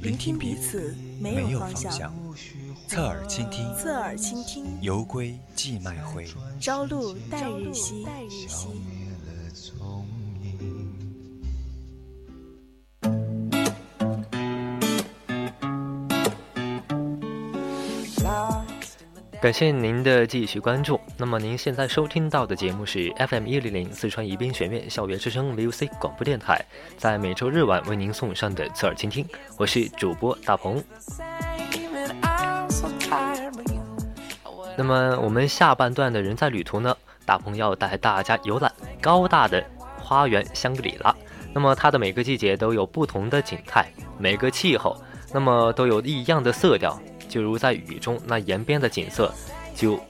聆听彼此没有方向。侧耳倾听，侧耳倾听。犹归寄卖回，朝露待日晞。感谢您的继续关注。那么您现在收听到的节目是 FM 一零零四川宜宾学院校园之声 VOC 广播电台，在每周日晚为您送上的侧耳倾听，我是主播大鹏。那么我们下半段的人在旅途呢，大鹏要带大家游览高大的花园香格里拉。那么它的每个季节都有不同的景态，每个气候，那么都有异样的色调。就如在雨中，那沿边的景色，就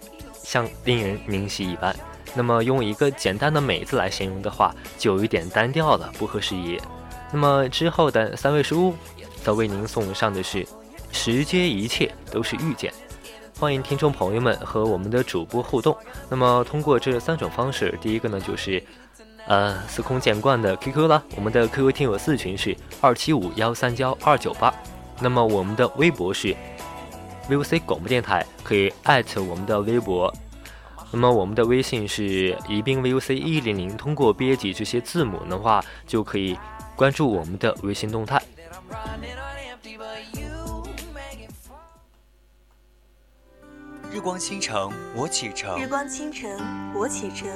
像令人明晰一般。那么用一个简单的“美”字来形容的话，就有一点单调了，不合时宜。那么之后的三位书，则为您送上的是“时间一切都是遇见”。欢迎听众朋友们和我们的主播互动。那么通过这三种方式，第一个呢就是，呃，司空见惯的 QQ 啦。我们的 QQ 听友四群是二七五幺三幺二九八。那么我们的微博是。VOC 广播电台可以艾特我们的微博，那么我们的微信是宜宾 VOC 一零零，通过编辑这些字母的话，就可以关注我们的微信动态。日光倾城，我启程。日光倾城，我启程。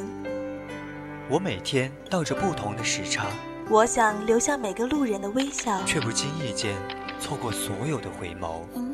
我每天倒着不同的时差。我想留下每个路人的微笑，却不经意间错过所有的回眸。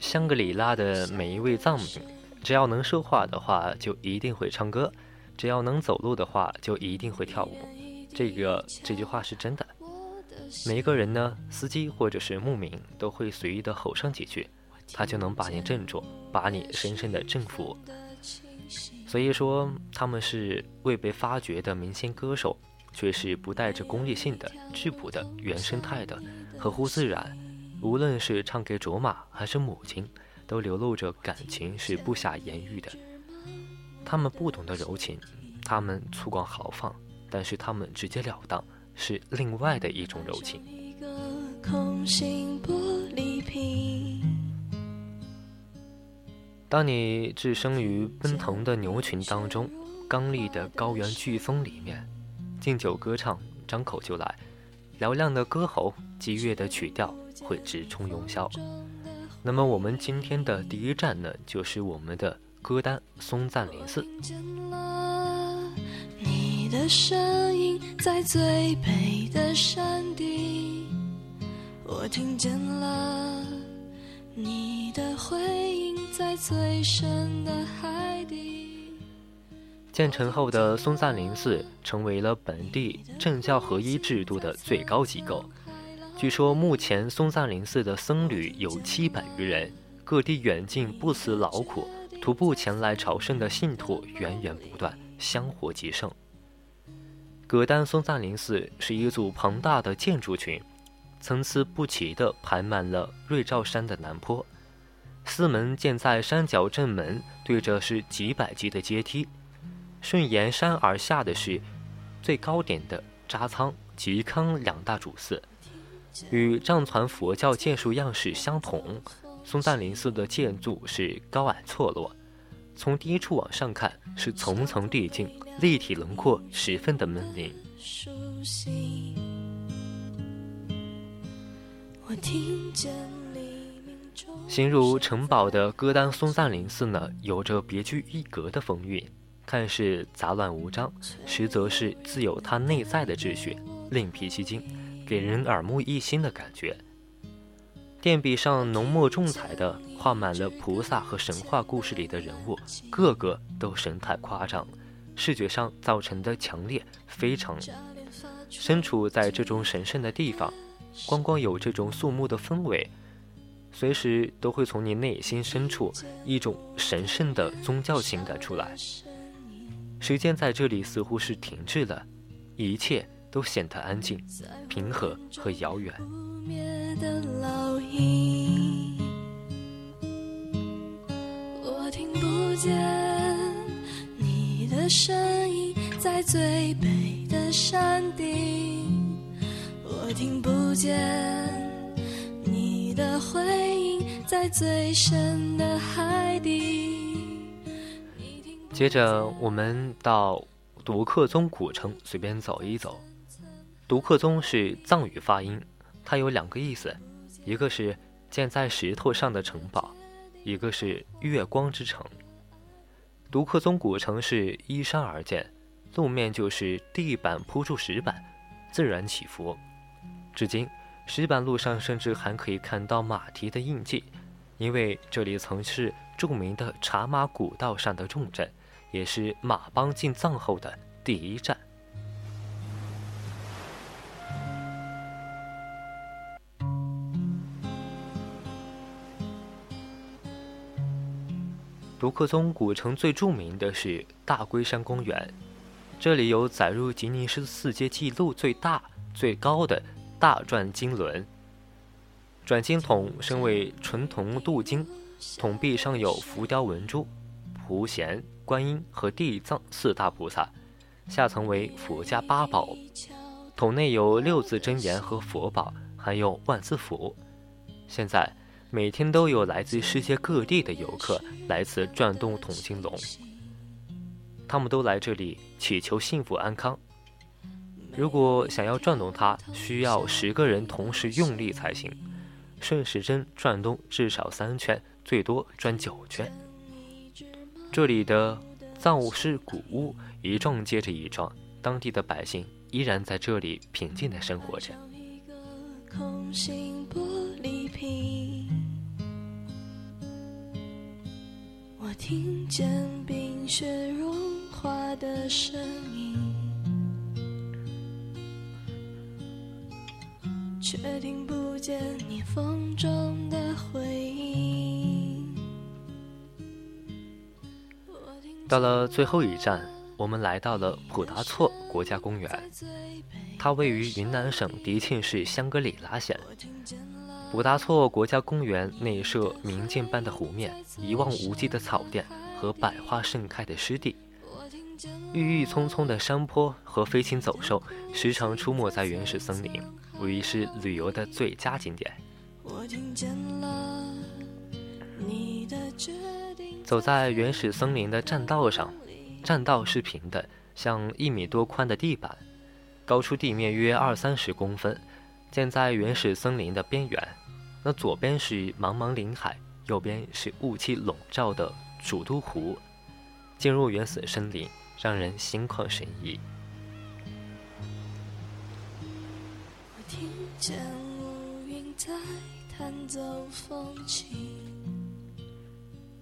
香格里拉的每一位藏民，只要能说话的话，就一定会唱歌；只要能走路的话，就一定会跳舞。这个这句话是真的。每一个人呢，司机或者是牧民，都会随意的吼上几句，他就能把你镇住，把你深深的征服。所以说，他们是未被发掘的民间歌手，却是不带着功利性的、质朴的、原生态的、合乎自然。无论是唱给卓玛还是母亲，都流露着感情，是不暇言喻的。他们不懂得柔情，他们粗犷豪放，但是他们直截了当，是另外的一种柔情。当你置身于奔腾的牛群当中，刚立的高原飓风里面，敬酒歌唱，张口就来，嘹亮的歌喉，激越的曲调。会直冲云霄。那么我们今天的第一站呢，就是我们的歌单松赞林寺。你的声音在最北的山顶，我听见了你的回音在最深的海底。建成后的松赞林寺成为了本地政教合一制度的最高机构。据说目前松赞林寺的僧侣有七百余人，各地远近不辞劳苦，徒步前来朝圣的信徒源源不断，香火极盛。葛丹松赞林寺是一组庞大的建筑群，参差不齐地排满了瑞兆山的南坡。寺门建在山脚正门，对着是几百级的阶梯，顺沿山而下的是最高点的扎仓、吉康两大主寺。与藏传佛教建筑样式相同，松赞林寺的建筑是高矮错落，从低处往上看是层层递进，立体轮廓十分的门灵。行入城堡的歌丹松赞林寺呢，有着别具一格的风韵，看似杂乱无章，实则是自有它内在的秩序，另辟蹊径，给人耳目一新的感觉。殿壁上浓墨重彩的画满了菩萨和神话故事里的人物，个个都神态夸张，视觉上造成的强烈非常。身处在这种神圣的地方，光光有这种肃穆的氛围，随时都会从你内心深处一种神圣的宗教情感出来。时间在这里似乎是停滞了，一切都显得安静、平和和遥远。我听不见你的声音，在最北的山顶。我听不见你的回应，在最深的海底。接着，我们到独克宗古城随便走一走。独克宗是藏语发音。它有两个意思，一个是建在石头上的城堡，一个是月光之城。独克宗古城是依山而建，路面就是地板铺住石板，自然起伏。至今，石板路上甚至还可以看到马蹄的印记，因为这里曾是著名的茶马古道上的重镇，也是马帮进藏后的第一站。独克宗古城最著名的是大龟山公园，这里有载入吉尼斯世界纪录最大、最高的大转经轮。转经筒身为纯铜镀金，筒壁上有浮雕文珠、普贤、观音和地藏四大菩萨，下层为佛家八宝，筒内有六字真言和佛宝，还有万字符。现在。每天都有来自世界各地的游客来此转动铜金龙，他们都来这里祈求幸福安康。如果想要转动它，需要十个人同时用力才行。顺时针转动至少三圈，最多转九圈。这里的藏式古屋一幢接着一幢，当地的百姓依然在这里平静地生活着。我听见冰雪融化的声音，却听不见你风中的回音。到了最后一站，我们来到了普达措国家公园，它位于云南省迪庆市香格里拉县。普达措国家公园内设明镜般的湖面、一望无际的草甸和百花盛开的湿地，郁郁葱葱的山坡和飞禽走兽时常出没在原始森林，无疑是旅游的最佳景点。走在原始森林的栈道上，栈道是平的，像一米多宽的地板，高出地面约二三十公分。建在原始森林的边缘，那左边是茫茫林海，右边是雾气笼罩的主都湖。进入原始森林，让人心旷神怡。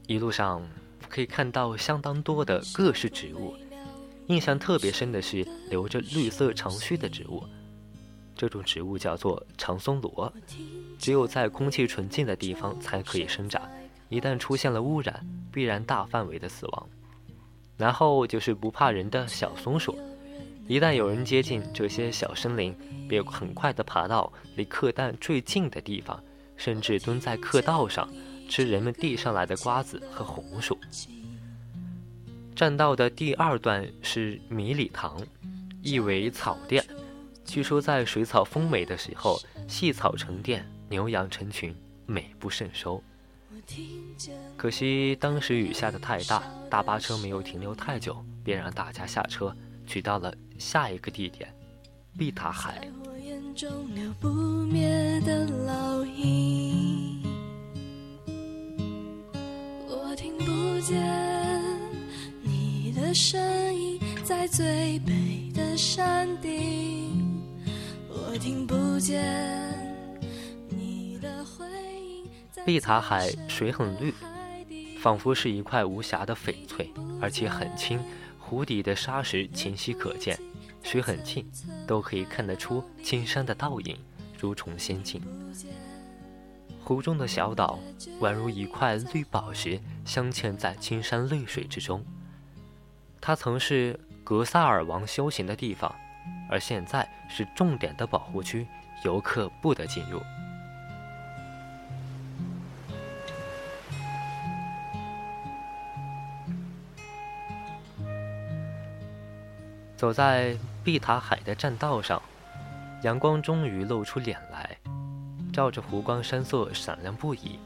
一路上可以看到相当多的各式植物，印象特别深的是留着绿色长须的植物。这种植物叫做长松萝，只有在空气纯净的地方才可以生长，一旦出现了污染，必然大范围的死亡。然后就是不怕人的小松鼠，一旦有人接近这些小森林，便很快的爬到离客栈最近的地方，甚至蹲在客道上吃人们递上来的瓜子和红薯。栈道的第二段是米里堂，意为草甸。据说在水草丰美的时候，细草成甸，牛羊成群，美不胜收。可惜当时雨下的太大，大巴车没有停留太久，便让大家下车，去到了下一个地点——碧塔海。见你的身影在最北的山顶，听不见你的回音在碧塔海水很绿，仿佛是一块无瑕的翡翠，而且很清，湖底的沙石清晰可见，水很近，都可以看得出青山的倒影，如重仙境。湖中的小岛宛如一块绿宝石，镶嵌在青山绿水之中。它曾是格萨尔王修行的地方，而现在是重点的保护区，游客不得进入。走在碧塔海的栈道上，阳光终于露出脸来，照着湖光山色闪亮不已。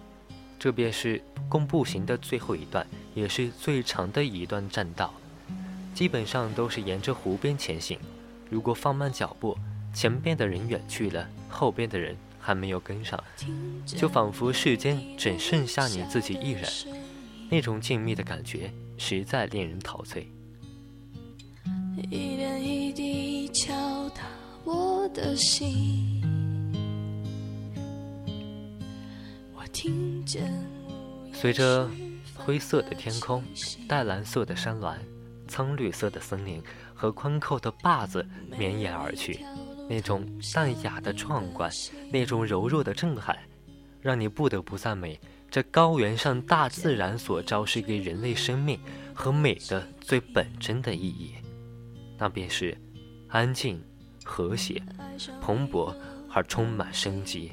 这便是供步行的最后一段，也是最长的一段栈道。基本上都是沿着湖边前行。如果放慢脚步，前边的人远去了，后边的人还没有跟上，就仿佛世间只剩下你自己一人。那种静谧的感觉，实在令人陶醉。一点一滴敲打我的心，我听见随着灰色的天空、淡蓝色的山峦、苍绿色的森林和宽阔的坝子绵延而去，那种淡雅的壮观，那种柔弱的震撼，让你不得不赞美这高原上大自然所昭示给人类生命和美的最本真的意义，那便是安静、和谐、蓬勃而充满生机。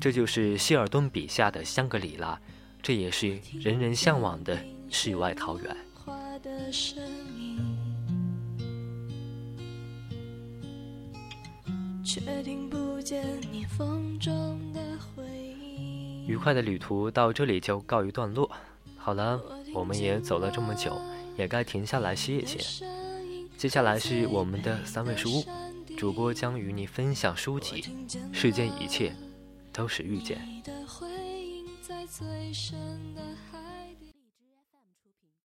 这就是希尔顿笔下的香格里拉，这也是人人向往的世外桃源。却听不见你风中的回音。愉快的旅途到这里就告一段落。好了，我们也走了这么久，也该停下来歇一歇。接下来是我们的三味书屋，主播将与你分享书籍《世间一切都是遇见》。